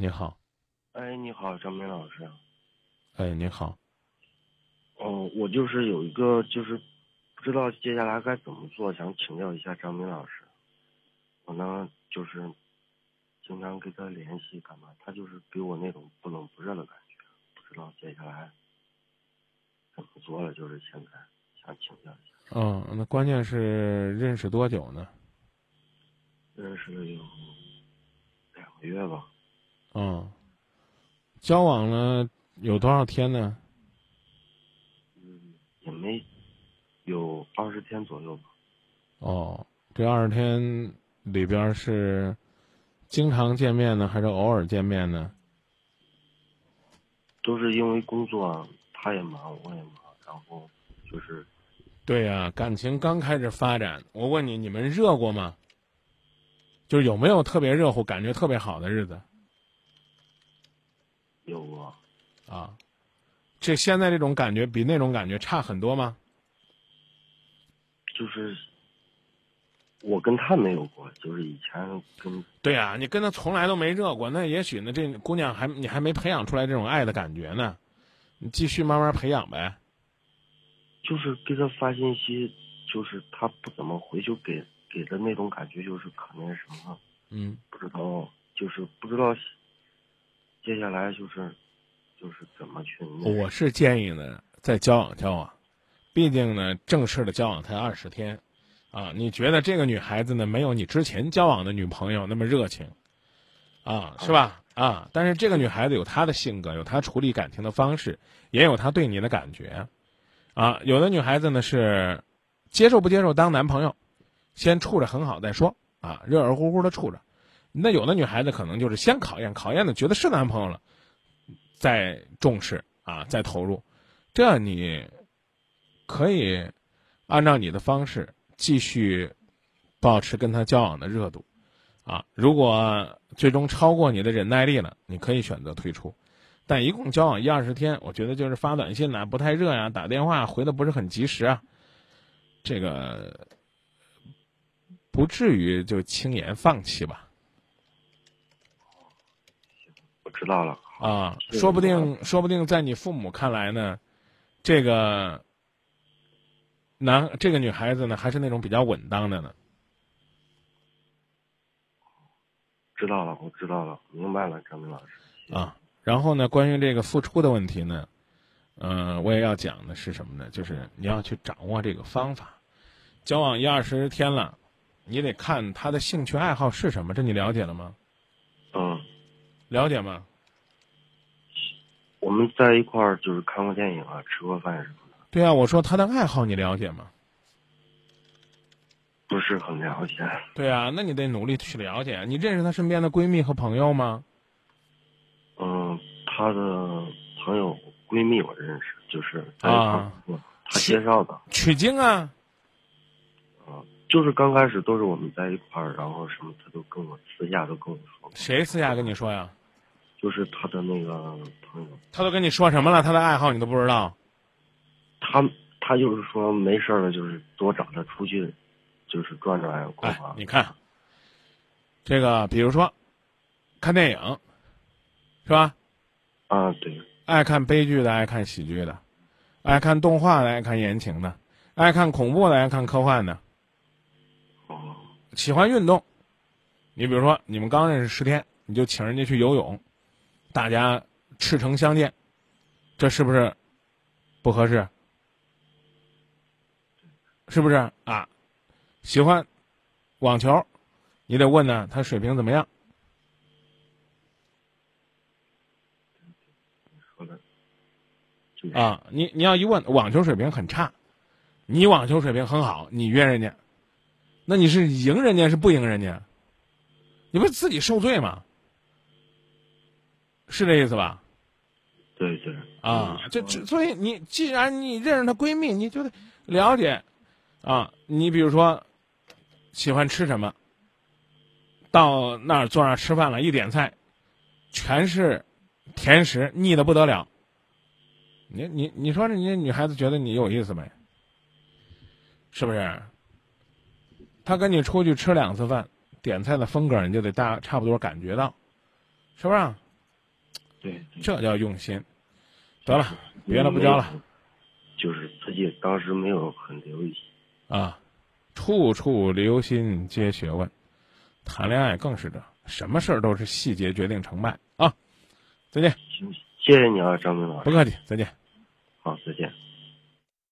你好，哎，你好，张明老师。哎，你好，哦，我就是有一个，就是不知道接下来该怎么做，想请教一下张明老师。我呢，就是经常跟他联系，干嘛？他就是给我那种不冷不热的感觉，不知道接下来怎么做了。就是现在想请教一下。嗯，那关键是认识多久呢？认识了有两个月吧。嗯，交往了有多少天呢？嗯，也没有二十天左右吧。哦，这二十天里边是经常见面呢，还是偶尔见面呢？都是因为工作，他也忙，我也忙，然后就是。对呀、感情刚开始发展，我问你，你们热过吗？就是有没有特别热乎、感觉特别好的日子有过，啊？这现在这种感觉比那种感觉差很多吗？就是我跟他没有过，就是以前跟对呀、你跟他从来都没热过，那也许呢，这姑娘还你还没培养出来这种爱的感觉呢，你继续慢慢培养呗。就是给他发信息，就是他不怎么回，就给给的那种感觉就是可那什么，嗯，不知道，就是不知道接下来就是就是怎么去我是建议呢，再交往交往，毕竟呢，正式的交往才二十天，啊，你觉得这个女孩子呢，没有你之前交往的女朋友那么热情，啊，是吧？啊，但是这个女孩子有她的性格，有她处理感情的方式，也有她对你的感觉，啊，有的女孩子呢是接受不接受当男朋友，先处着很好再说，啊，热热乎乎的处着。那有的女孩子可能就是先考验，考验的觉得是男朋友了，再重视啊，再投入，这样你可以按照你的方式继续保持跟他交往的热度，啊，如果最终超过你的忍耐力了，你可以选择退出。但一共交往一二十天，我觉得就是发短信呐、不太热呀、打电话回的不是很及时啊，这个不至于就轻言放弃吧。我知道了啊，说不定，说不定在你父母看来呢，这个男这个女孩子呢，还是那种比较稳当的呢。知道了，我知道了，明白了，张明老师啊，然后呢，关于这个付出的问题呢，呃，我也要讲的是什么呢？就是你要去掌握这个方法。交往一二十天了，你得看他的兴趣爱好是什么，这你了解了吗？嗯，了解吗？我们在一块儿就是看过电影啊，吃过饭什么的，对啊，我说他的爱好你了解吗？不是很了解。对啊，那你得努力去了解。你认识她身边的闺蜜和朋友吗？嗯，她的朋友闺蜜我认识，就是啊她介绍的。取经啊，啊，就是刚开始都是我们在一块儿，然后什么她都跟我私下都跟我说，谁私下跟你说呀？就是他的那个朋友，他都跟你说什么了？他的爱好你都不知道？他他就是说没事儿了，就是多找他出去，就是转转逛哎，。你看，这个比如说看电影，是吧？啊，对，爱看悲剧的，爱看喜剧的，爱看动画的，爱看言情的，爱看恐怖的，爱看科幻的，哦，喜欢运动。你比如说，你们刚认识十天，你就请人家去游泳，大家赤诚相见，这是不是不合适？是不是啊？喜欢网球，你得问呢，他水平怎么样？啊，你你要一问网球水平很差，你网球水平很好，你约人家，那你是赢人家是不赢人家？你不是自己受罪吗？是这意思吧？对对啊，嗯这这，所以你既然你认识她闺蜜，你就得了解啊。你比如说喜欢吃什么，到那儿坐那儿吃饭了，一点菜全是甜食，腻的不得了。你你你说人家女孩子觉得你有意思没？是不是？她跟你出去吃两次饭，点菜的风格你就得大差不多感觉到，是不是啊？对，这叫用心。得了，别的不教了。就是自己当时没有很留意。啊，处处留心皆学问，谈恋爱更是这，什么事儿都是细节决定成败啊！再见，行，谢谢你啊，张明老师。不客气，再见。好，再见。